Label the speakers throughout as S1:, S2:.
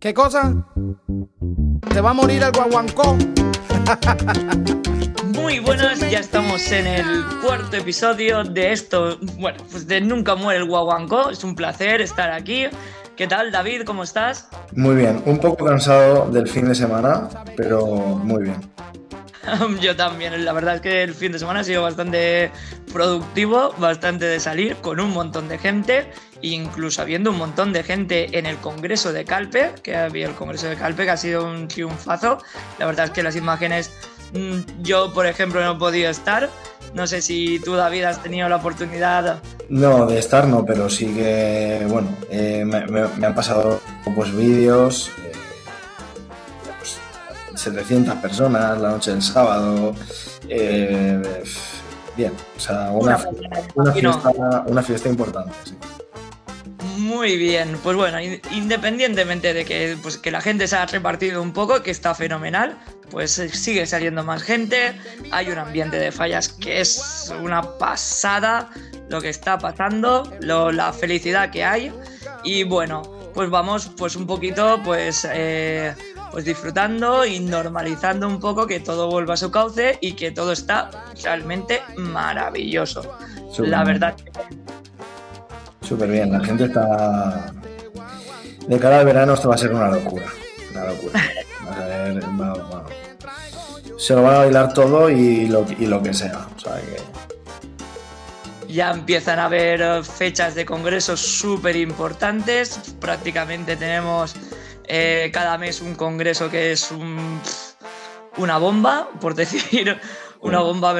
S1: ¿Qué cosa? ¿Te va a morir el guaguancó?
S2: Muy buenas, ya estamos en el cuarto episodio de esto, bueno, pues de Nunca muere el guaguancó. Es un placer estar aquí. ¿Qué tal, David? ¿Cómo estás?
S3: Muy bien, un poco cansado del fin de semana, pero muy bien.
S2: Yo también, la verdad es que el fin de semana ha sido bastante productivo, bastante de salir, con un montón de gente, incluso habiendo un montón de gente en el Congreso de Calpe, que había el Congreso de Calpe, que ha sido un triunfazo. La verdad es que las imágenes, mm, yo por ejemplo no he podido estar. No sé si tú, David, has tenido la oportunidad.
S3: No, de estar no, pero sí que, bueno, eh, me, han pasado pues vídeos, 700 personas la noche del sábado. Eh, bien, o sea, una, fiesta, importante.
S2: Muy bien, pues bueno, independientemente de que, pues, que la gente se ha repartido un poco, que está fenomenal, pues sigue saliendo más gente, hay un ambiente de fallas que es una pasada lo que está pasando, la felicidad que hay y bueno, pues vamos pues un poquito pues eh, pues disfrutando y normalizando un poco que todo vuelva a su cauce y que todo está realmente maravilloso. la verdad.
S3: Súper bien, la gente está... De cara al verano esto va a ser una locura. Una locura. Se lo van a bailar todo y lo, y lo que sea. O sea que
S2: ya empiezan a haber fechas de congresos súper importantes. Prácticamente tenemos eh, cada mes un congreso que es una bomba, por decir una bomba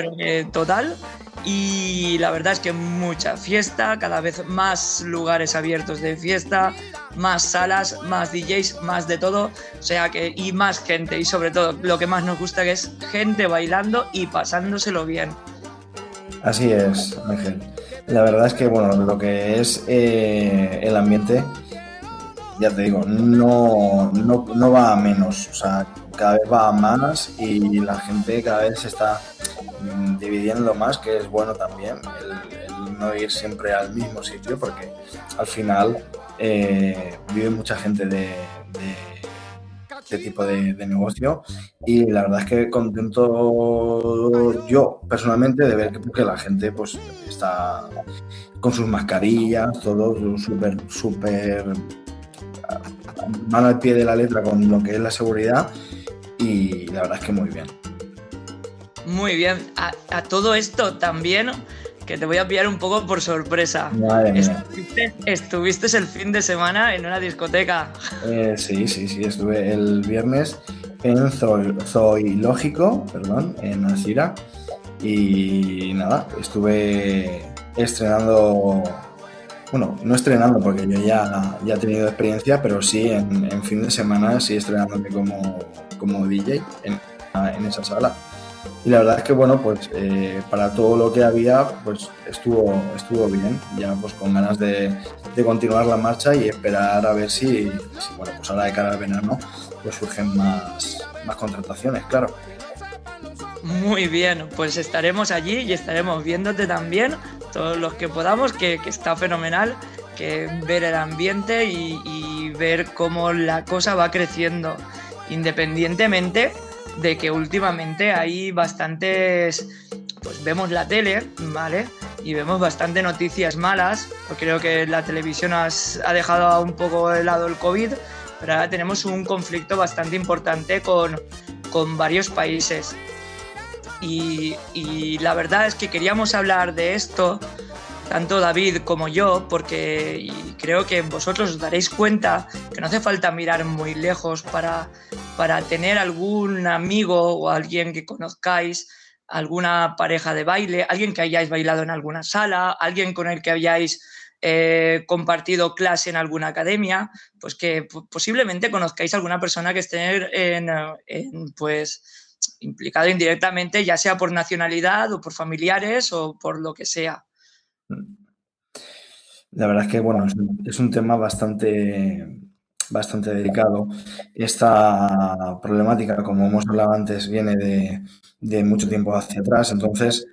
S2: total. Y la verdad es que mucha fiesta, cada vez más lugares abiertos de fiesta, más salas, más DJs, más de todo, o sea que y más gente y sobre todo lo que más nos gusta que es gente bailando y pasándoselo bien.
S3: Así es, Ángel. La verdad es que bueno, lo que es eh, el ambiente ya te digo, no, no, va a menos, o sea, cada vez va a más y la gente cada vez se está mm, dividiendo más, que es bueno también, el, no ir siempre al mismo sitio, porque al final eh, vive mucha gente de, este tipo de, negocio y la verdad es que contento yo personalmente de ver que, que la gente pues está con sus mascarillas, todo súper, súper mano al pie de la letra con lo que es la seguridad y la verdad es que muy bien.
S2: Muy bien. A, todo esto también, que te voy a pillar un poco por sorpresa. Estuviste, el fin de semana en una discoteca.
S3: Eh, sí, sí, sí, estuve el viernes en Zoológico, perdón, en Alcira. Y nada, estuve estrenando bueno, no estrenando porque yo ya, ya he tenido experiencia, pero sí en, fin de semana sí estrenándome como, como DJ en, en, esa sala. Y la verdad es que bueno, pues eh, para todo lo que había, pues estuvo, estuvo bien, ya pues con ganas de, de continuar la marcha y esperar a ver si, si, bueno, pues ahora de cara al verano, pues surgen más, más contrataciones, claro.
S2: Muy bien, pues estaremos allí y estaremos viéndote también, todos los que podamos, que, está fenomenal, que ver el ambiente y, ver cómo la cosa va creciendo, independientemente de que últimamente hay bastantes, pues vemos la tele, ¿vale? Y vemos bastante noticias malas, porque creo que la televisión ha dejado un poco de lado el COVID, pero ahora tenemos un conflicto bastante importante con, con varios países. Y, la verdad es que queríamos hablar de esto, tanto David como yo, porque creo que vosotros os daréis cuenta que no hace falta mirar muy lejos para, para tener algún amigo o alguien que conozcáis, alguna pareja de baile, alguien que hayáis bailado en alguna sala, alguien con el que hayáis eh, compartido clase en alguna academia, pues que posiblemente conozcáis alguna persona que esté en, en pues implicado indirectamente, ya sea por nacionalidad o por familiares o por lo que sea.
S3: La verdad es que, bueno, es un, tema bastante, bastante delicado. Esta problemática, como hemos hablado antes, viene de, mucho tiempo hacia atrás. Entonces,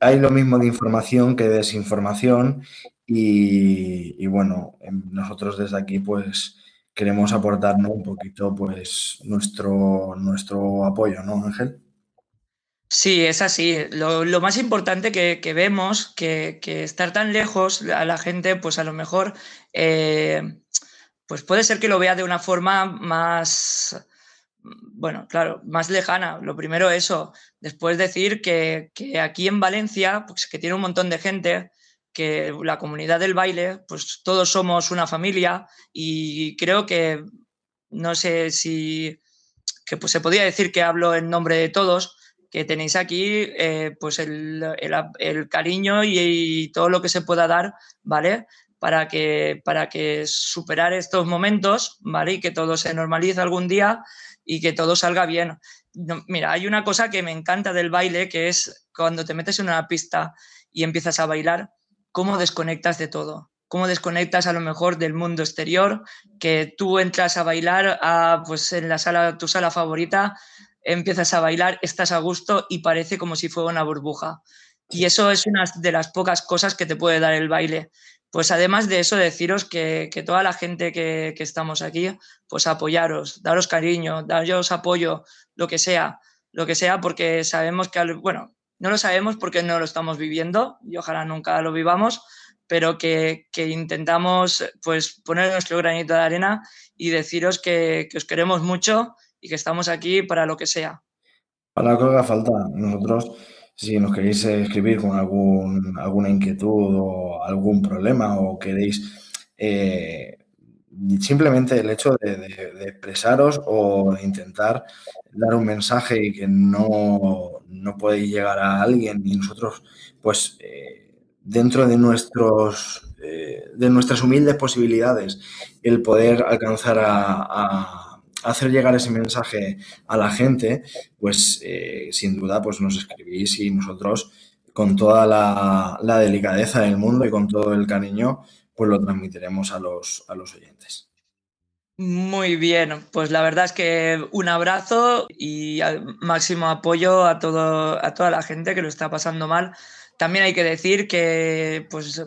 S3: hay lo mismo de información que de desinformación y, bueno, em, nosotros desde aquí pues queremos aportarnos un poquito pues nuestro, nuestro apoyo, ¿no, Ángel?
S2: Sí, es así. Lo, más importante que, vemos, que, estar tan lejos a la gente, pues a lo mejor, eh, pues puede ser que lo vea de una forma más, bueno, claro, más lejana. Lo primero eso. Después decir que, aquí en Valencia, pues que tiene un montón de gente, que la comunidad del baile, pues todos somos una familia y creo que, no sé si, que pues se podría decir que hablo en nombre de todos, que tenéis aquí eh, pues el, cariño y, todo lo que se pueda dar, ¿vale? Para que, para que superar estos momentos, ¿vale? Y que todo se normalice algún día y que todo salga bien. mira, hay una cosa que me encanta del baile, que es cuando te metes en una pista y empiezas a bailar, cómo desconectas de todo cómo desconectas a lo mejor del mundo exterior, que tú entras a bailar a, pues en la sala, tu sala favorita, empiezas a bailar, estás a gusto y parece como si fuera una burbuja. Y eso es una de las pocas cosas que te puede dar el baile. Pues además de eso, deciros que, toda la gente que, estamos aquí, pues apoyaros, daros cariño, daros apoyo, lo que sea, lo que sea, porque sabemos que, bueno, no lo sabemos porque no lo estamos viviendo y ojalá nunca lo vivamos, pero que, intentamos pues poner nuestro granito de arena y deciros que, que os queremos mucho y que estamos aquí para lo que sea.
S3: Para lo que haga falta, nosotros, si nos queréis escribir con algún, alguna inquietud o algún problema o queréis eh, simplemente el hecho de, expresaros o de intentar dar un mensaje que no, no podéis llegar a alguien y nosotros, pues, eh, dentro de nuestros eh, de nuestras humildes posibilidades, el poder alcanzar a hacer llegar ese mensaje a la gente, pues eh, sin duda pues nos escribís y nosotros con toda la, delicadeza del mundo y con todo el cariño pues lo transmitiremos a los, a los oyentes.
S2: Muy bien, pues la verdad es que un abrazo y máximo apoyo a, todo, a toda la gente que lo está pasando mal. También hay que decir que pues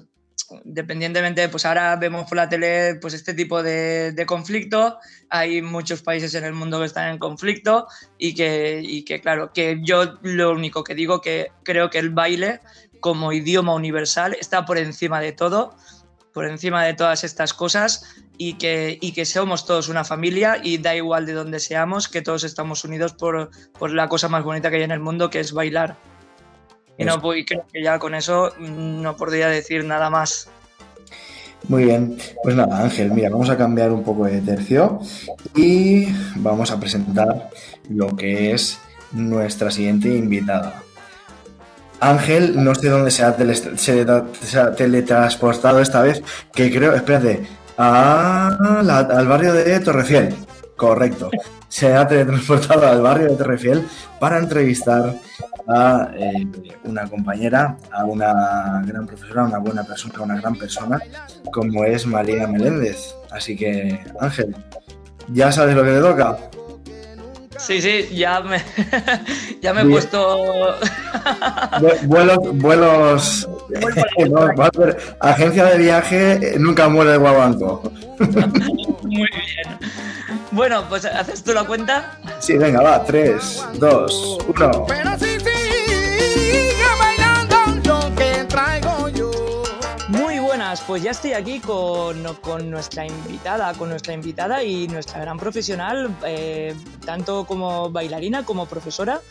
S2: dependientemente, pues ahora vemos por la tele pues este tipo de, conflicto, hay muchos países en el mundo que están en conflicto y que, que, claro, que yo lo único que digo que creo que el baile como idioma universal está por encima de todo, por encima de todas estas cosas y que, y que somos todos una familia y da igual de donde seamos, que todos estamos unidos por, por la cosa más bonita que hay en el mundo, que es bailar. Y no voy, creo que ya con eso no podría decir nada más.
S3: Muy bien, pues nada, Ángel, mira, vamos a cambiar un poco de tercio y vamos a presentar lo que es nuestra siguiente invitada. Ángel, no sé dónde se ha, teletransportado esta vez, que creo, espérate, al barrio de Torrefiel. Correcto. Se ha teletransportado al barrio de Torrefiel para entrevistar a eh, una compañera, a una gran profesora, una buena persona, una gran persona, como es María Meléndez. Así que, Ángel, ¿ya sabes lo que te toca?
S2: Sí, sí, ya me, ya me he puesto.
S3: vuelos. vuelos agencia de viaje nunca muere de guabanco.
S2: Muy bien. Bueno, pues ¿haces tú la cuenta?
S3: Sí, venga, va. 3, 2, 1.
S2: Pues ya estoy aquí con, nuestra invitada, con nuestra invitada y nuestra gran profesional, eh, tanto como bailarina como profesora.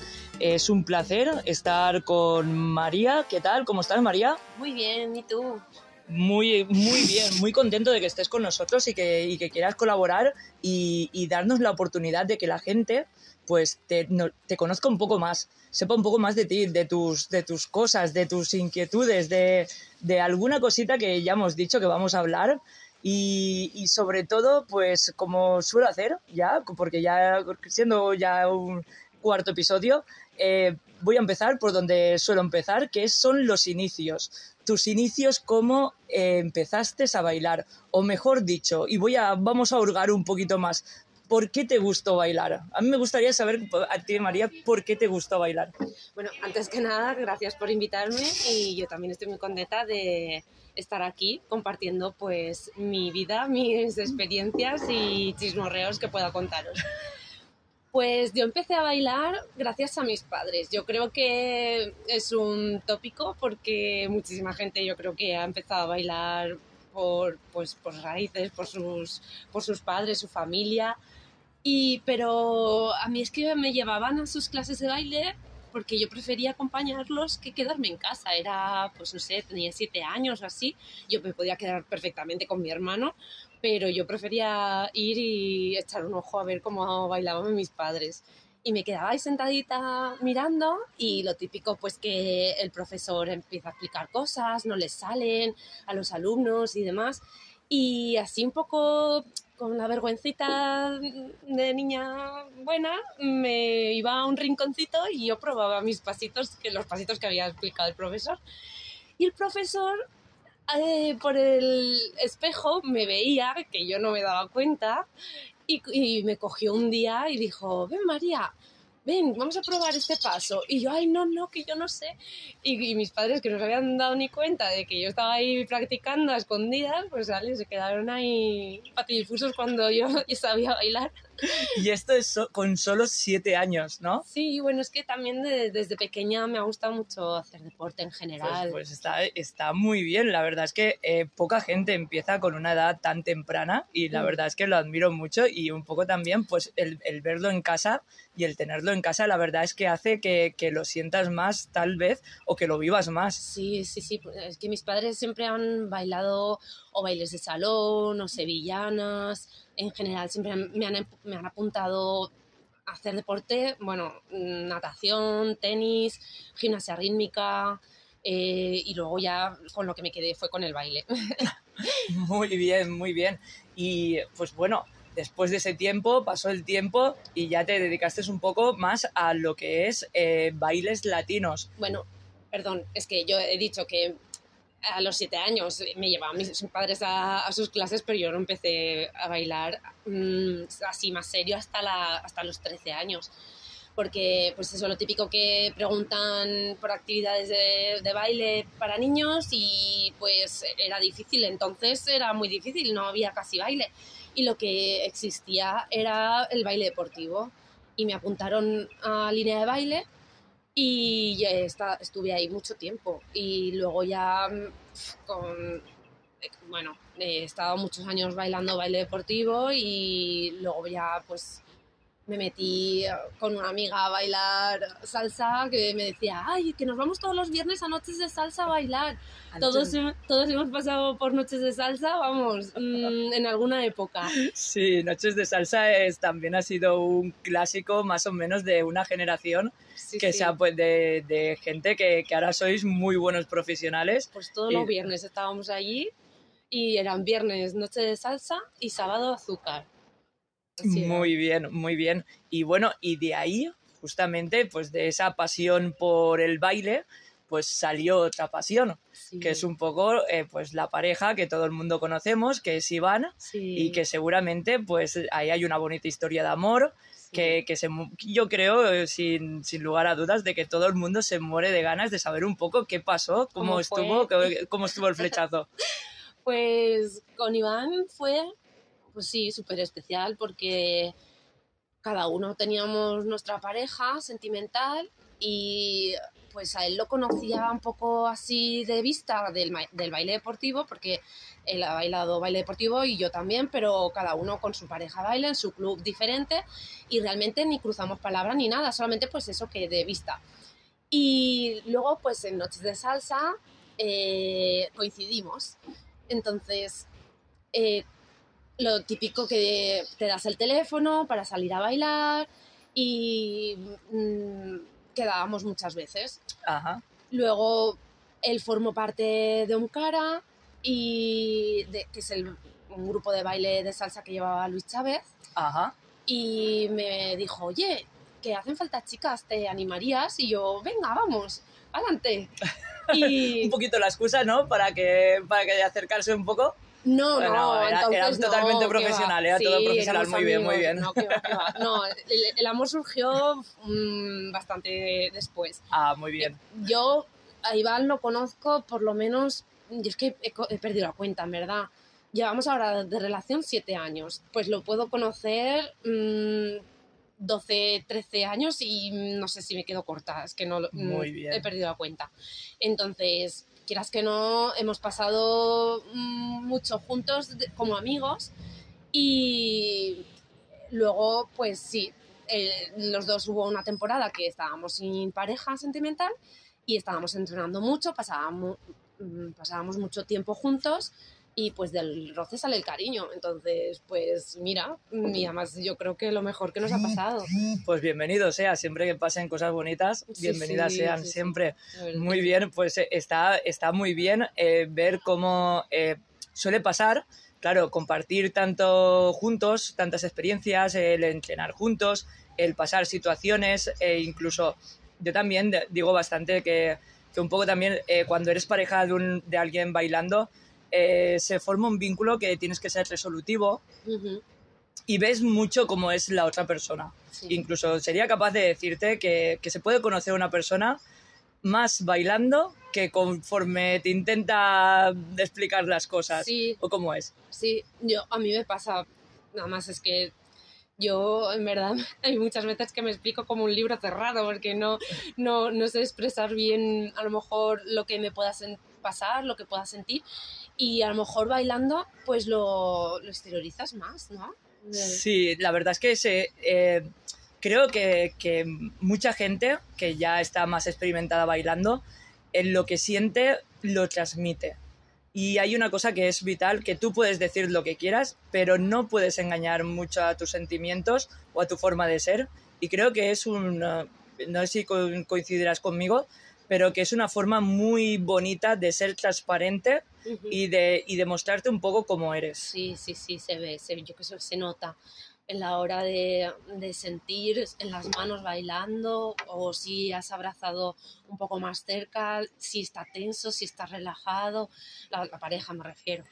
S2: Es un placer estar con María. ¿Qué tal? ¿Cómo estás, María?
S4: Muy bien, ¿y tú?
S2: Muy, muy bien, muy contento de que estés con nosotros y que, quieras colaborar y, darnos la oportunidad de que la gente pues te, te, conozca un poco más, sepa un poco más de ti, de tus, de tus cosas, de tus inquietudes, de, de alguna cosita que ya hemos dicho que vamos a hablar. Y, sobre todo, pues como suelo hacer ya, porque ya siendo ya un cuarto episodio, eh, voy a empezar por donde suelo empezar, que son los inicios. Tus inicios, cómo eh, empezaste a bailar, o mejor dicho, y voy a, vamos a hurgar un poquito más. ¿Por qué te gustó bailar? A mí me gustaría saber a ti, María, ¿por qué te gustó bailar?
S4: Bueno, antes que nada, gracias por invitarme y yo también estoy muy contenta de estar aquí compartiendo pues mi vida, mis experiencias y chismorreos que pueda contaros. Pues yo empecé a bailar gracias a mis padres. Yo creo que es un tópico porque muchísima gente yo creo que ha empezado a bailar por, pues, por raíces, por sus, por sus padres, su familia. Y, pero a mí es que me llevaban a sus clases de baile porque yo prefería acompañarlos que quedarme en casa. Era, pues no sé, tenía siete años o así. Yo me podía quedar perfectamente con mi hermano, pero yo prefería ir y echar un ojo a ver cómo bailaban mis padres. Y me quedaba ahí sentadita mirando y lo típico pues que el profesor empieza a explicar cosas, no les salen a los alumnos y demás. Y así un poco con la vergüencita de niña buena, me iba a un rinconcito y yo probaba mis pasitos, que los pasitos que había explicado el profesor. Y el profesor, eh, por el espejo, me veía, que yo no me daba cuenta, y, y me cogió un día y dijo, ven María, ven, vamos a probar este paso. Y yo, ay, no, no, que yo no sé. Y, mis padres, que no se habían dado ni cuenta de que yo estaba ahí practicando a escondidas, pues ¿vale? se quedaron ahí patidifusos cuando yo, sabía bailar.
S2: Y esto es con solo siete años, ¿no?
S4: Sí, bueno, es que también desde pequeña me ha gustado mucho hacer deporte en general.
S2: Pues, pues está, está muy bien, la verdad es que eh, poca gente empieza con una edad tan temprana y la mm. verdad es que lo admiro mucho y un poco también pues el, el verlo en casa y el tenerlo en casa, la verdad es que hace que, que, lo sientas más, tal vez, o que lo vivas más.
S4: Sí, sí, sí. Es que mis padres siempre han bailado o bailes de salón o sevillanas. En general, siempre me han, me han apuntado a hacer deporte, bueno, natación, tenis, gimnasia rítmica. Eh, y luego ya con lo que me quedé fue con el baile.
S2: muy bien, muy bien. Y pues bueno, después de ese tiempo, pasó el tiempo y ya te dedicaste un poco más a lo que es eh, bailes latinos.
S4: Bueno, perdón, es que yo he dicho que a los siete años me llevaban mis padres a, sus clases, pero yo no empecé a bailar mm, así más serio hasta, la, hasta los 13 años. Porque, pues eso, lo típico que preguntan por actividades de, de baile para niños y pues era difícil, entonces era muy difícil, no había casi baile y lo que existía era el baile deportivo. Y me apuntaron a línea de baile y ya estuve ahí mucho tiempo. Y luego ya mm, con, bueno, he estado muchos años bailando baile deportivo y luego ya pues me metí con una amiga a bailar salsa que me decía, ay, que nos vamos todos los viernes a noches de salsa a bailar. Todos, todos hemos pasado por noches de salsa, vamos, mm, en alguna época.
S2: Sí, noches de salsa es, también ha sido un clásico más o menos de una generación que sea pues de, de gente que, que, ahora sois muy buenos profesionales.
S4: Pues todos los viernes estábamos allí y eran viernes noche de salsa y sábado azúcar
S2: muy bien, muy bien. Y bueno, y de ahí, justamente, pues de esa pasión por el baile, pues salió otra pasión, que es un poco eh, pues la pareja que todo el mundo conocemos, que es Iván, y que seguramente pues ahí hay una bonita historia de amor, que, que se, yo creo, eh, sin, sin, lugar a dudas, de que todo el mundo se muere de ganas de saber un poco qué pasó, cómo, estuvo, cómo estuvo el flechazo.
S4: pues con Iván fue pues sí, súper especial porque cada uno teníamos nuestra pareja sentimental y pues a él lo conocía un poco así de vista del, del, baile deportivo porque él ha bailado baile deportivo y yo también, pero cada uno con su pareja baila en su club diferente y realmente ni cruzamos palabras ni nada, solamente pues eso que de vista. Y luego pues en Noches de Salsa eh, coincidimos. Entonces, eh, lo típico que te das el teléfono para salir a bailar y mm, quedábamos muchas veces.
S2: Ajá.
S4: Luego él formó parte de un cara y de, que es el, un grupo de baile de salsa que llevaba Luis Chávez.
S2: Ajá.
S4: Y me dijo, oye, que hacen falta chicas, ¿te animarías? Y yo, venga, vamos, adelante.
S2: Y... un poquito la excusa, ¿no? Para que, para que acercarse un poco.
S4: No, no,
S2: Bueno, era-
S4: entonces
S2: era
S4: no,
S2: totalmente
S4: que
S2: profesional, era todo
S4: Sí,
S2: profesional,
S4: éramos
S2: muy bien, muy
S4: amigos.
S2: bien.
S4: No, que va, que va. No, el, el amor surgió mm, bastante después.
S2: Ah, muy bien.
S4: Yo a Iván lo conozco por lo menos, y es que he, he perdido la cuenta, en verdad. Llevamos ahora de relación siete años. Pues lo puedo conocer mm, 12, 13 años y no sé si me quedo corta, es que no lo- mm,
S2: Muy bien.
S4: he perdido la cuenta. Entonces, quieras que no, hemos pasado mm, mucho juntos como amigos y luego, pues sí, eh, los dos hubo una temporada que estábamos sin pareja sentimental y estábamos entrenando mucho, pasábamos, mm, pasábamos mucho tiempo juntos y pues del roce sale el cariño. Entonces, pues mira, y además yo creo que lo mejor que nos ha pasado.
S2: Pues bienvenido sea, siempre que pasen cosas bonitas,
S4: Sí,
S2: bienvenidas
S4: sí,
S2: sean
S4: sí,
S2: siempre. Muy bien, pues eh, está, está muy bien eh, ver cómo eh, suele pasar, claro, compartir tanto juntos, tantas experiencias, el entrenar juntos, el pasar situaciones, e incluso yo también digo bastante que, que un poco también eh, cuando eres pareja de, un, de alguien bailando, eh, se forma un vínculo que tienes que ser resolutivo y ves mucho cómo es la otra persona.
S4: sí.
S2: Incluso sería capaz de decirte que, que se puede conocer a una persona más bailando que conforme te intenta explicar las cosas.
S4: Sí.
S2: ¿O cómo es?
S4: Sí, yo, a mí me pasa, nada más es que yo, en verdad, hay muchas veces que me explico como un libro cerrado porque no, no, no sé expresar bien a lo mejor lo que me pueda pasar, lo que pueda sentir y a lo mejor bailando pues lo, lo exteriorizas más, ¿no?
S2: Sí, la verdad es que se, eh, creo que, que mucha gente que ya está más experimentada bailando, en lo que siente lo transmite. Y hay una cosa que es vital, que tú puedes decir lo que quieras, pero no puedes engañar mucho a tus sentimientos o a tu forma de ser. Y creo que es un, no sé si co- coincidirás conmigo, pero que es una forma muy bonita de ser transparente
S4: Ujú.
S2: y de, y de mostrarte un poco como eres.
S4: Sí, sí, sí, se ve, se, yo que sé, se nota en la hora de, de sentir en las manos bailando o si has abrazado un poco más cerca, si está tenso, si está relajado, la, la pareja me refiero,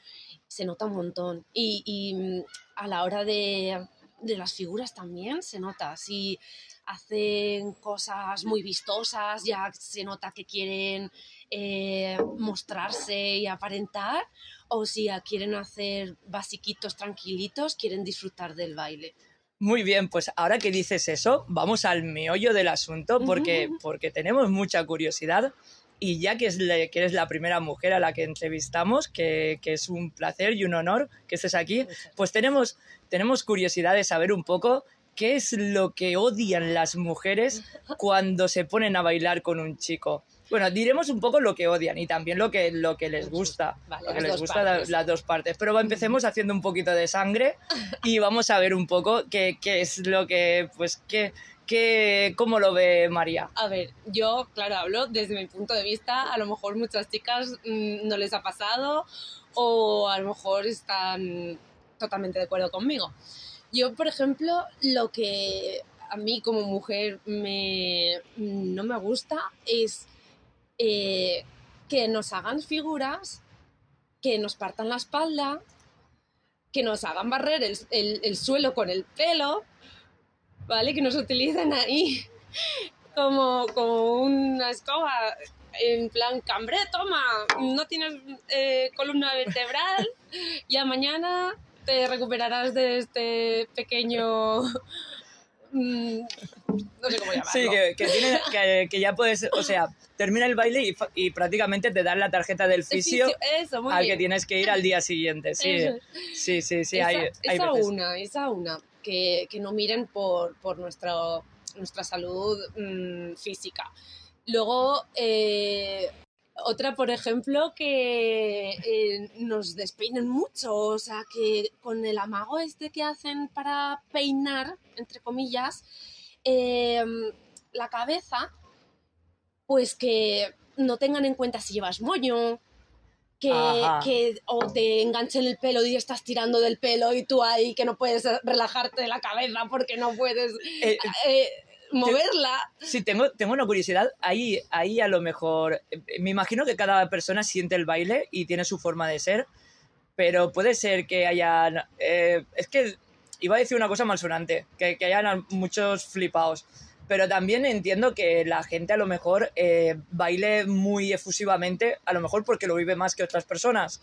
S4: se nota un montón. Y, y, mm, a la hora de, de las figuras también se nota, si hacen cosas muy vistosas, ya se nota que quieren eh, mostrarse y aparentar, o si quieren hacer basiquitos tranquilitos, quieren disfrutar del baile.
S2: Muy bien, pues ahora que dices eso, vamos al meollo del asunto porque, porque tenemos mucha curiosidad y ya que, es la- que eres la primera mujer a la que entrevistamos, que, que es un placer y un honor que estés aquí, pues tenemos, tenemos curiosidad de saber un poco qué es lo que odian las mujeres cuando se ponen a bailar con un chico. Bueno, diremos un poco lo que odian y también lo que, lo que les gusta.
S4: Vale,
S2: lo que les gusta la- las dos partes. Pero empecemos haciendo un poquito de sangre y vamos a ver un poco qué, qué es lo que, pues, qué, qué, cómo lo ve María.
S4: A ver, yo, claro, hablo desde mi punto de vista, a lo mejor muchas chicas mm, no les ha pasado o a lo mejor están totalmente de acuerdo conmigo. Yo, por ejemplo, lo que a mí como mujer me, no me gusta es eh, que nos hagan figuras, que nos partan la espalda, que nos hagan barrer el- el suelo con el pelo, ¿vale? Que nos utilicen ahí como, como una escoba, en plan, cambré, toma, no tienes eh, columna vertebral, ya mañana te recuperarás de este pequeño... mm, no sé cómo llamarlo.
S2: Sí, que, que, tiene- que- que ya puedes, o sea, termina el baile y, y prácticamente te dan la tarjeta del
S4: El
S2: fisio
S4: fisio, Eso, muy
S2: al
S4: bien.
S2: que tienes que ir al día siguiente. Sí,
S4: Eso.
S2: sí, sí, sí,
S4: esa,
S2: hay, hay
S4: esa
S2: veces.
S4: una, esa una, que, no miren por, por nuestra salud mm, física. Luego, eh, otra, por ejemplo, que eh, nos despeinen mucho, o sea, que con el amago este que hacen para peinar, entre comillas, eh, la cabeza, pues que no tengan en cuenta si llevas moño, que, o te enganchen el pelo y estás tirando del pelo y tú ahí que no puedes relajarte de la cabeza porque no puedes
S2: Eh,
S4: eh, moverla.
S2: Sí, tengo, tengo una curiosidad. Ahí, ahí a lo mejor, eh, me imagino que cada persona siente el baile y tiene su forma de ser, pero puede ser que hayan... eh, es que iba a decir una cosa malsonante, que, que hayan muchos flipados. Pero también entiendo que la gente a lo mejor eh, baile muy efusivamente, a lo mejor porque lo vive más que otras personas.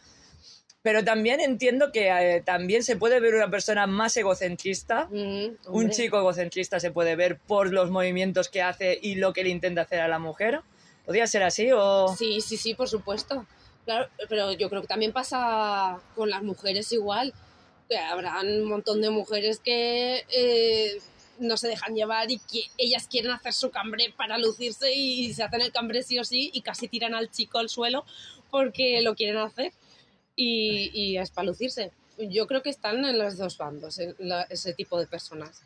S2: Pero también entiendo que eh, también se puede ver una persona más egocentrista.
S4: Mm,
S2: Un chico egocentrista se puede ver por los movimientos que hace y lo que le intenta hacer a la mujer. ¿Podría ser así o...?
S4: Sí, sí, sí, por supuesto. Claro, pero yo creo que también pasa con las mujeres igual. Que habrán un montón de mujeres que eh, no se dejan llevar y que ellas quieren hacer su cambre para lucirse y se hacen el cambre sí o sí y casi tiran al chico al suelo porque lo quieren hacer y, y es para lucirse. Yo creo que están en los dos bandos, ese tipo de personas.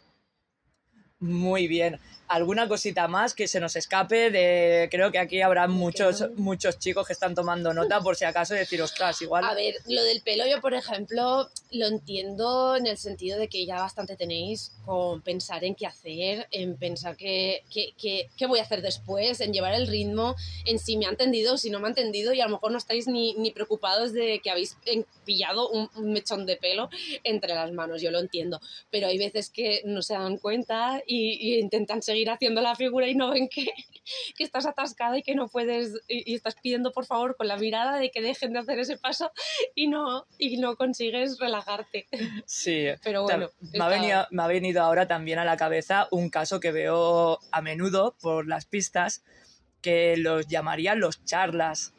S2: Muy bien. ¿Alguna cosita más que se nos escape? De... Creo que aquí habrá muchos, muchos chicos que están tomando nota por si acaso decir, ostras, igual...
S4: A ver, lo del pelo yo, por ejemplo, lo entiendo en el sentido de que ya bastante tenéis con pensar en qué hacer, en pensar qué, qué, qué- qué voy a hacer después, en llevar el ritmo, en si me ha entendido, si no me ha entendido y a lo mejor no estáis ni, ni preocupados de que habéis en- pillado un, un mechón de pelo entre las manos, yo lo entiendo, pero hay veces que no se dan cuenta y, y intentan seguir haciendo la figura y no ven que, que estás atascada y que no puedes y, y estás pidiendo por favor con la mirada de que dejen de hacer ese paso y no y no consigues relajarte.
S2: Sí,
S4: Pero bueno,
S2: me, ha venido, me ha venido ahora también a la cabeza un caso que veo a menudo por las pistas que los llamarían los charlas.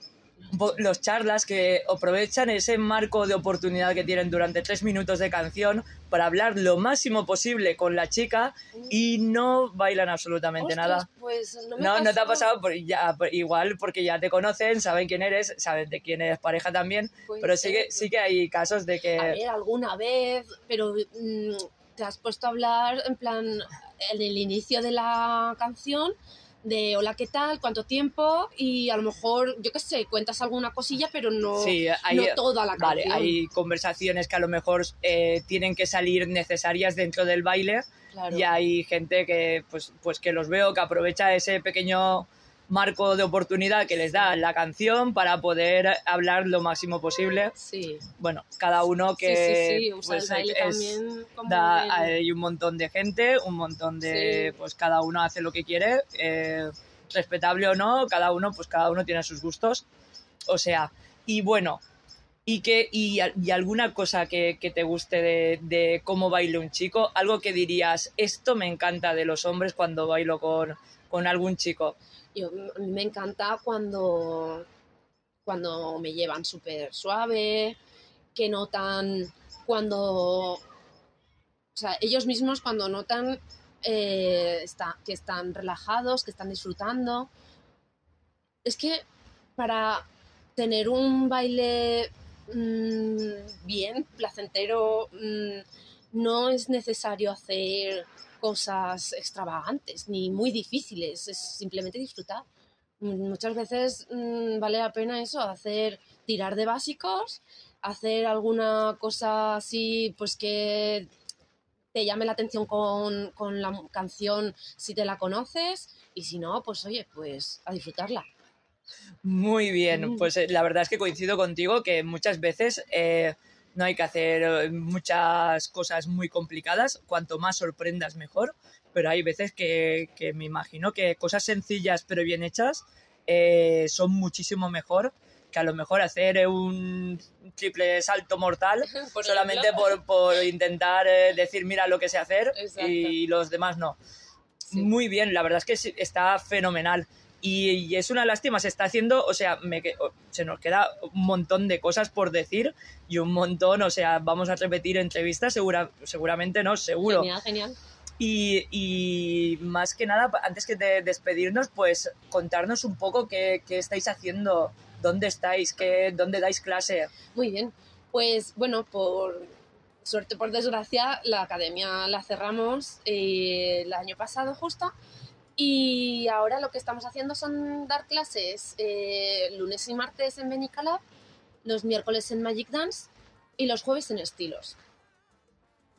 S2: Los charlas que aprovechan ese marco de oportunidad que tienen durante tres minutos de canción para hablar lo máximo posible con la chica y no bailan absolutamente
S4: Ostras,
S2: nada.
S4: Pues no, me
S2: No, no te ha pasado, por- ya, por- igual porque ya te conocen, saben quién eres, saben de quién eres pareja también,
S4: Puede
S2: pero sí que, sí que hay casos de que...
S4: A ver, alguna vez, pero mm, te has puesto a hablar en plan en el inicio de la canción de hola, ¿qué tal? ¿Cuánto tiempo? Y a lo mejor, yo qué sé, cuentas alguna cosilla, pero no,
S2: Sí, hay,
S4: no toda la
S2: Vale,
S4: canción.
S2: hay conversaciones que a lo mejor eh, tienen que salir necesarias dentro del baile
S4: Claro.
S2: y hay gente que pues, pues que los veo que aprovecha ese pequeño marco de oportunidad que les da la canción para poder hablar lo máximo posible.
S4: Sí.
S2: Bueno, cada uno que
S4: sí, sí, sí, usa
S2: pues,
S4: el baile
S2: es-
S4: también como
S2: da,
S4: el-
S2: hay un montón de gente, un montón de,
S4: Sí.
S2: pues cada uno hace lo que quiere, eh, respetable o no, cada uno, pues cada uno tiene sus gustos. O sea, y bueno, y que, y, y alguna cosa que, que te guste de, de cómo baila un chico, algo que dirías, esto me encanta de los hombres cuando bailo con, con algún chico.
S4: Yo, a mí me encanta cuando, cuando me llevan súper suave, que notan cuando, o sea, ellos mismos cuando notan eh, está- que están relajados, que están disfrutando. Es que para tener un baile mm, bien, placentero, mm, no es necesario hacer cosas extravagantes ni muy difíciles, es simplemente disfrutar. Mm, Muchas veces mm, vale la pena eso, hacer tirar de básicos, hacer alguna cosa así, pues que te llame la atención con, con la canción si te la conoces y si no, pues oye, pues a disfrutarla.
S2: Muy bien,
S4: Mm.
S2: pues eh, la verdad es que coincido contigo que muchas veces eh, no hay que hacer eh, muchas cosas muy complicadas, cuanto más sorprendas mejor, pero hay veces que, que me imagino que cosas sencillas pero bien hechas eh, son muchísimo mejor que a lo mejor hacer eh, un triple salto mortal
S4: Por
S2: solamente por, por intentar eh, decir mira lo que sé hacer
S4: Exacto.
S2: y los demás no.
S4: Sí.
S2: Muy bien, la verdad es que está fenomenal. Y, y es una lástima, se está haciendo, o sea, me se nos queda un montón de cosas por decir y un montón, o sea, vamos a repetir entrevistas, segura, seguramente no, seguro.
S4: Genial, genial.
S2: Y, y más que nada, antes que de despedirnos, pues contarnos un poco qué, qué estáis haciendo, dónde estáis, qué, dónde dais clase.
S4: Muy bien. Pues bueno, por suerte, por desgracia, la academia la cerramos eh, el año pasado justo. Y ahora lo que estamos haciendo son dar clases eh, lunes y martes en Benicalab, los miércoles en Magic Dance y los jueves en Estilos.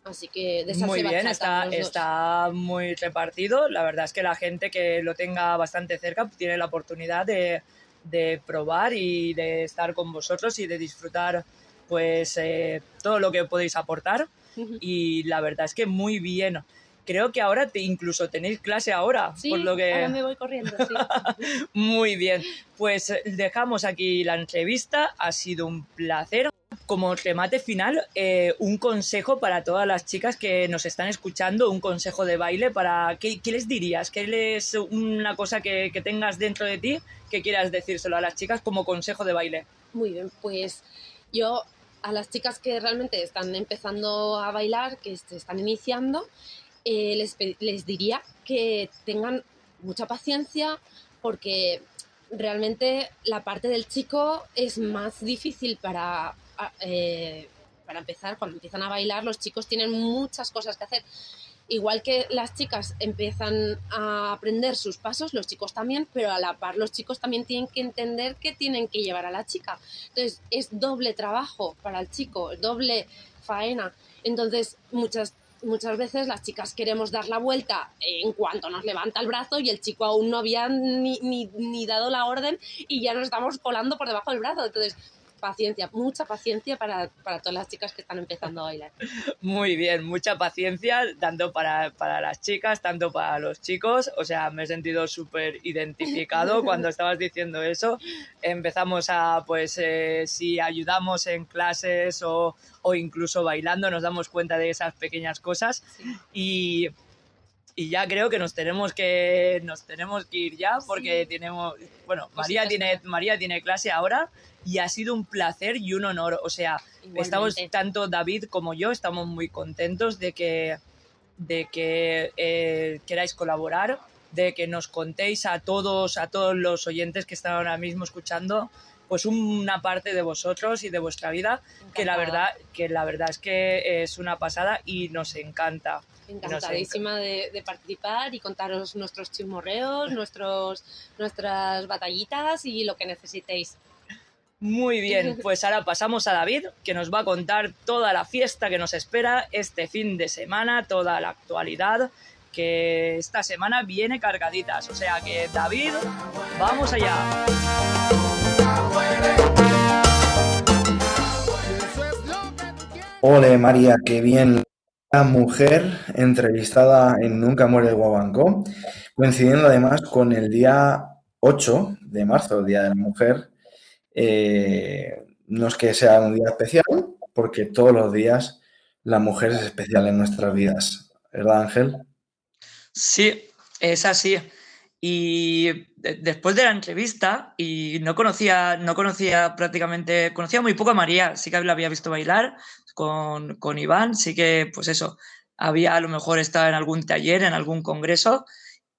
S4: Así que de
S2: Muy bien,
S4: bachata,
S2: está, está muy repartido. La verdad es que la gente que lo tenga bastante cerca tiene la oportunidad de, de probar y de estar con vosotros y de disfrutar pues eh, todo lo que podéis aportar y la verdad es que muy bien. Creo que ahora te, incluso tenéis clase ahora,
S4: Sí,
S2: por lo que...
S4: ahora me voy corriendo, sí.
S2: Muy bien, pues eh, dejamos aquí la entrevista, ha sido un placer. Como remate final, eh, un consejo para todas las chicas que nos están escuchando, un consejo de baile para... ¿Qué, qué les dirías? ¿Qué les una cosa que, que tengas dentro de ti que quieras decírselo a las chicas como consejo de baile?
S4: Muy bien, pues yo a las chicas que realmente están empezando a bailar, que se están iniciando, eh, les, les diría que tengan mucha paciencia porque realmente la parte del chico es más difícil para, eh, para empezar. Cuando empiezan a bailar, los chicos tienen muchas cosas que hacer. Igual que las chicas empiezan a aprender sus pasos, los chicos también, pero a la par los chicos también tienen que entender que tienen que llevar a la chica. Entonces es doble trabajo para el chico, doble faena. Entonces muchas, muchas veces las chicas queremos dar la vuelta en cuanto nos levanta el brazo y el chico aún no había ni, ni, ni dado la orden y ya nos estamos colando por debajo del brazo. Entonces paciencia, mucha paciencia para, para todas las chicas que están empezando a bailar.
S2: Muy bien, mucha paciencia, tanto para, para las chicas, tanto para los chicos. O sea, me he sentido súper identificado cuando estabas diciendo eso. Empezamos a, pues, eh, si ayudamos en clases o, o incluso bailando, nos damos cuenta de esas pequeñas cosas. Y, y ya creo que nos tenemos que, nos tenemos que ir ya porque tenemos, bueno, María tiene, María tiene clase ahora y ha sido un placer y un honor. O sea, Estamos, tanto David como yo, estamos muy contentos de que, de que eh, queráis colaborar, de que nos contéis a todos, a todos los oyentes que están ahora mismo escuchando, pues una parte de vosotros y de vuestra vida, que la verdad, que la verdad es que es una pasada y nos encanta.
S4: Encantadísima de, de participar y contaros nuestros chismorreos, nuestros, nuestras batallitas y lo que necesitéis.
S2: Muy bien, pues ahora pasamos a David, que nos va a contar toda la fiesta que nos espera este fin de semana, toda la actualidad, que esta semana viene cargaditas. O sea que, David, vamos allá.
S3: Ole María, qué bien. La mujer entrevistada en Nunca muere el Guabanco, coincidiendo además con el día 8 de marzo, el Día de la Mujer. Eh, no es que sea un día especial, porque todos los días la mujer es especial en nuestras vidas. ¿Verdad, Ángel?
S2: Sí, es así. Y de- después de la entrevista, y no conocía, no conocía prácticamente, conocía muy poco a María, sí que la había visto bailar con, con Iván, sí que, pues eso, había a lo mejor estado en algún taller, en algún congreso,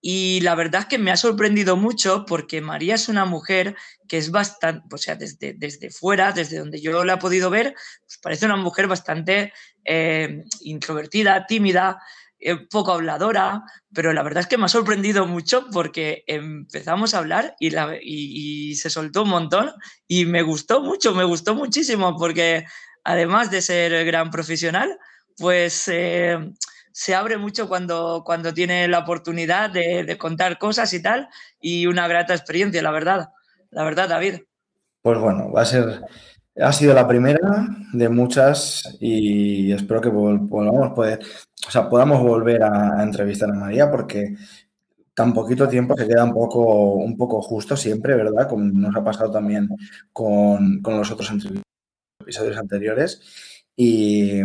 S2: y la verdad es que me ha sorprendido mucho porque María es una mujer que es bastante, o sea, desde, desde fuera, desde donde yo la he podido ver, pues parece una mujer bastante eh, introvertida, tímida, eh, poco habladora, pero la verdad es que me ha sorprendido mucho porque empezamos a hablar y, la, y, se soltó un montón y me gustó mucho, me gustó muchísimo porque además de ser gran profesional, pues eh, se abre mucho cuando, cuando tiene la oportunidad de, de, contar cosas y tal y una grata experiencia, la verdad, la verdad, David.
S3: Pues bueno, va a ser, ha sido la primera de muchas y espero que volvamos poder, o sea, podamos volver a, entrevistar a María porque tan poquito tiempo se queda un poco, un poco justo siempre, ¿verdad? Como nos ha pasado también con, con los otros episodios anteriores. Y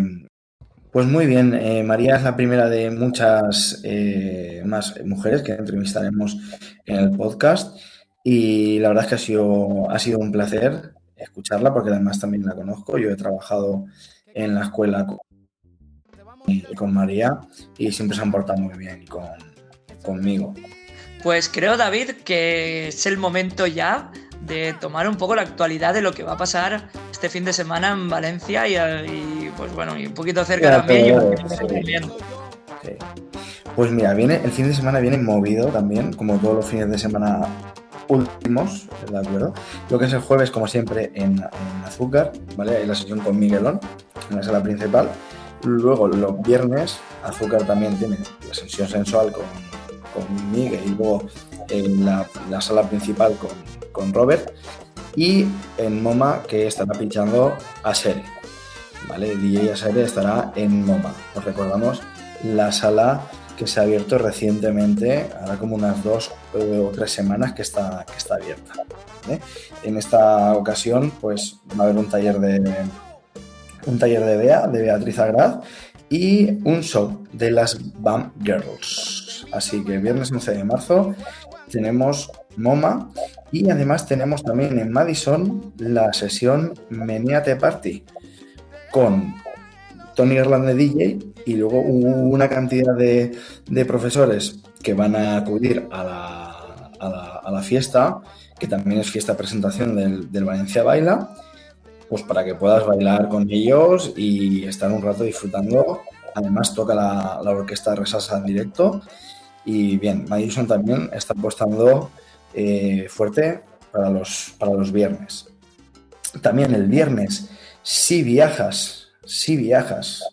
S3: pues muy bien, eh, María es la primera de muchas eh, más mujeres que entrevistaremos en el podcast y la verdad es que ha sido, ha sido un placer escucharla porque además también la conozco. Yo he trabajado en la escuela con, con María y siempre se han portado muy bien con, conmigo.
S2: Pues creo, David, que es el momento ya de tomar un poco la actualidad de lo que va a pasar este fin de semana en Valencia y, y pues bueno, y un poquito cerca
S3: Ya,
S2: también.
S3: pero. Sí. Pues mira, viene, el fin de semana viene movido también, como todos los fines de semana últimos, ¿de acuerdo? Lo que es el jueves, como siempre, en, Azúcar, ¿vale? Hay la sesión con Miguelón, en la sala principal. Luego, los viernes, Azúcar también tiene la sesión sensual con, con Miguel y luego en la, la, sala principal con, con Robert. y en MoMA que estará pinchando a Sere. ¿Vale? DJ Sere estará en MoMA. Os recordamos la sala se ha abierto recientemente, ahora como unas dos o tres semanas que está, que está abierta. En esta ocasión, pues va a haber un taller de un taller de Bea, de Beatriz Agrad, y un show de las BAM Girls. Así que viernes 11 de marzo tenemos MoMA y además tenemos también en Madison la sesión Meniate Party con Tony Irlande DJ y luego una cantidad de, profesores que van a acudir a la, fiesta, que también es fiesta presentación del, Valencia Baila pues para que puedas bailar con ellos y estar un rato disfrutando. Además toca la, orquesta Resasa en directo y bien, Madison también está apostando eh, fuerte para los, para los viernes. También el viernes, si viajas, si viajas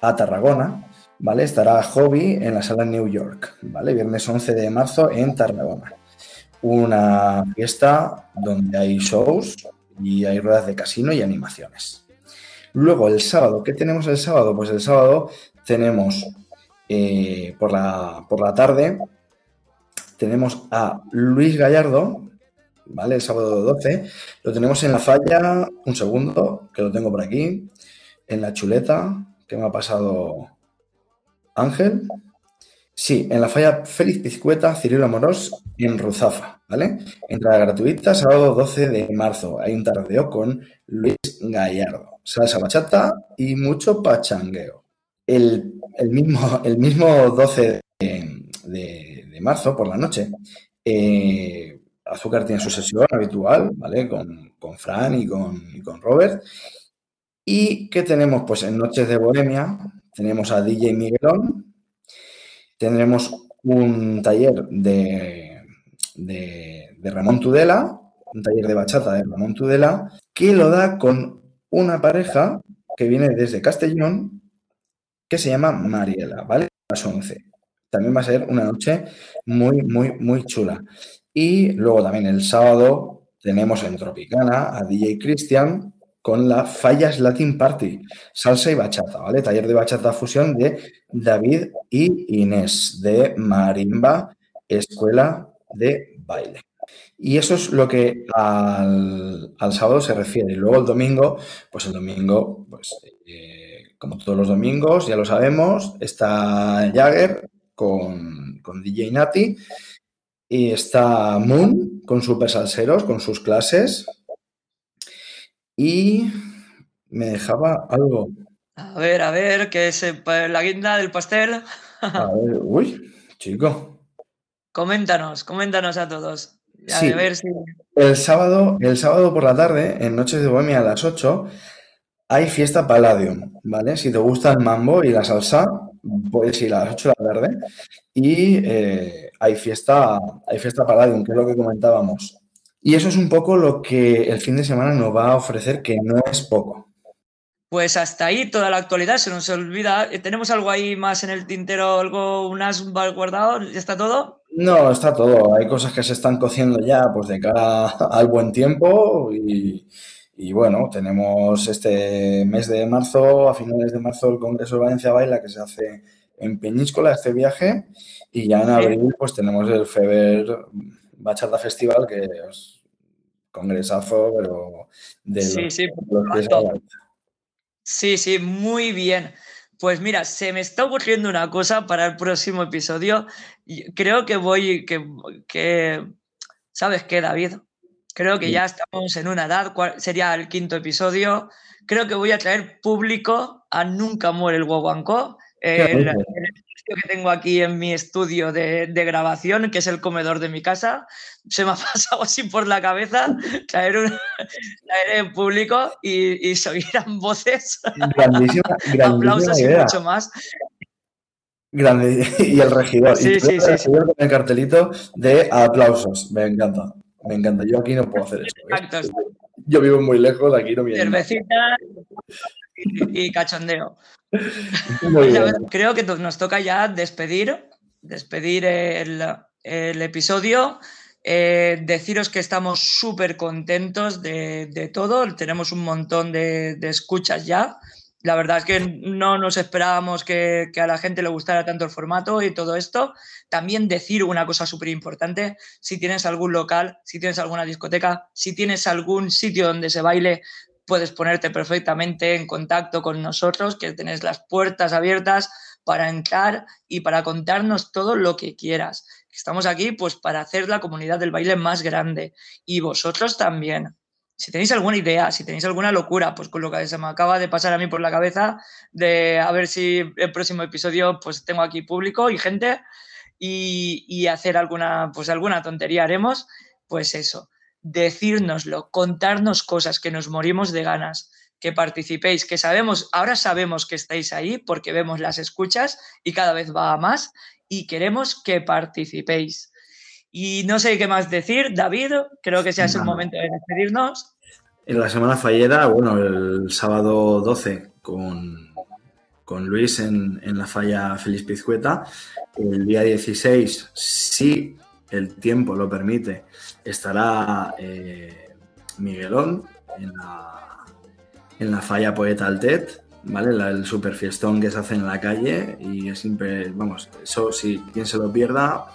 S3: a Tarragona, ¿vale? Estará Hobby en la sala New York, ¿vale? Viernes 11 de marzo en Tarragona. Una fiesta donde hay shows, y hay ruedas de casino y animaciones. Luego el sábado, ¿qué tenemos el sábado? Pues el sábado tenemos eh, por, la, por la tarde, tenemos a Luis Gallardo, ¿vale? El sábado 12, lo tenemos en la falla, un segundo, que lo tengo por aquí, en la chuleta, que me ha pasado Ángel. Sí, en la falla Félix Pizcueta, Cirilo Amorós, en Ruzafa, ¿vale? Entrada gratuita, sábado 12 de marzo. Hay un tardeo con Luis Gallardo. Salsa bachata y mucho pachangueo. El, mismo, el mismo 12 de, marzo, por la noche, eh, Azúcar tiene su sesión habitual, ¿vale? Con, Fran y con, y con Robert. ¿Y qué tenemos? Pues en Noches de Bohemia tenemos a DJ Miguelón, tendremos un taller de, de, Ramón Tudela, un taller de bachata de Ramón Tudela, que lo da con una pareja que viene desde Castellón, que se llama Mariela, ¿vale? A las 11. También va a ser una noche muy, muy, muy chula. Y luego también el sábado tenemos en Tropicana a DJ Cristian, con la Fallas Latin Party, salsa y bachata, ¿vale? Taller de bachata fusión de David y Inés, de Marimba Escuela de Baile. Y eso es lo que al, sábado se refiere. Y luego el domingo, pues el domingo, pues eh, como todos los domingos, ya lo sabemos, está Jagger con, con DJ Nati y está Moon con super salseros, con sus clases, y me dejaba algo.
S2: A ver, a ver, ¿qué es la guinda del pastel?
S3: A ver, uy, chico.
S2: Coméntanos, coméntanos a todos.
S3: A ver si... el, sábado, el sábado por la tarde, en Noches de Bohemia a las 8, hay fiesta Palladium, ¿vale? Si te gusta el mambo y la salsa, puedes ir a las 8 de la tarde. Y eh, hay fiesta, hay fiesta Palladium, que es lo que comentábamos. Y eso es un poco lo que el fin de semana nos va a ofrecer, que no es poco.
S2: Pues hasta ahí toda la actualidad, se nos olvida. ¿Tenemos algo ahí más en el tintero, algo, un as guardado? ¿Ya está todo?
S3: No, está todo. Hay cosas que se están cociendo ya pues de cara al buen tiempo y, y bueno, tenemos este mes de marzo, a finales de marzo, el Congreso de Valencia Baila que se hace en Peñíscola, este viaje, y ya en abril pues tenemos el Feber Bachata Festival, que es congresazo, pero de
S2: sí, sí, sí, sí, muy bien. Pues mira, se me está ocurriendo una cosa para el próximo episodio. Creo que voy, que, que ¿sabes qué, David? Creo que ya estamos en una edad, sería el quinto episodio. Creo que voy a traer público a Nunca Muere el Guaguancó. El, que tengo aquí en mi estudio de, grabación, que es el comedor de mi casa, se me ha pasado así por la cabeza traer, un, en público y, y se oirán voces,
S3: grandísima,
S2: aplausos y mucho más.
S3: Grande. Y el regidor.
S2: Sí, y sí, sí,
S3: Con el cartelito de aplausos. Me encanta. Me encanta. Yo aquí no puedo hacer esto. ¿eh? Yo vivo muy lejos, aquí no viene.
S2: Cervecita y cachondeo. Creo que nos toca ya despedir, despedir el, episodio. Eh, deciros que estamos súper contentos de, todo, tenemos un montón de, escuchas ya. La verdad es que no nos esperábamos que, a la gente le gustara tanto el formato y todo esto. También decir una cosa súper importante, si tienes algún local, si tienes alguna discoteca, si tienes algún sitio donde se baile, puedes ponerte perfectamente en contacto con nosotros, que tenés las puertas abiertas para entrar y para contarnos todo lo que quieras. Estamos aquí pues para hacer la comunidad del baile más grande y vosotros también. Si tenéis alguna idea, si tenéis alguna locura, pues con lo que se me acaba de pasar a mí por la cabeza, de a ver si el próximo episodio pues tengo aquí público y gente y, hacer alguna, pues alguna tontería haremos, pues eso, decírnoslo, contarnos cosas que nos morimos de ganas, que participéis, que sabemos, ahora sabemos que estáis ahí porque vemos las escuchas y cada vez va a más y queremos que participéis. Y no sé qué más decir, David, creo que sea es el momento de despedirnos.
S3: En la semana fallera, bueno, el sábado 12 con, con Luis en, la falla Feliz Pizcueta. El día 16, si el tiempo lo permite, estará eh, Miguelón en la, en la falla Poeta Altet ¿vale? el super fiestón que se hace en la calle y es siempre, vamos, eso si quien se lo pierda,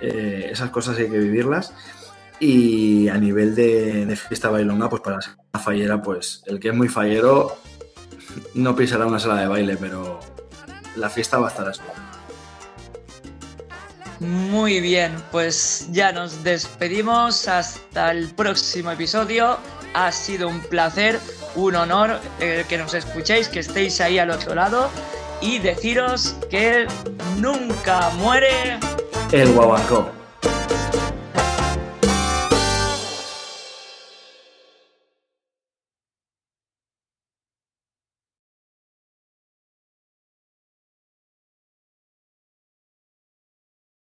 S3: eh, esas cosas hay que vivirlas. Y a nivel de, fiesta bailonga, pues para la fallera, pues el que es muy fallero no pisará una sala de baile, pero la fiesta va a estar así.
S2: Muy bien, pues ya nos despedimos hasta el próximo episodio. Ha sido un placer un honor eh, que nos escuchéis, que estéis ahí al otro lado y deciros que nunca muere
S3: el guaguancó.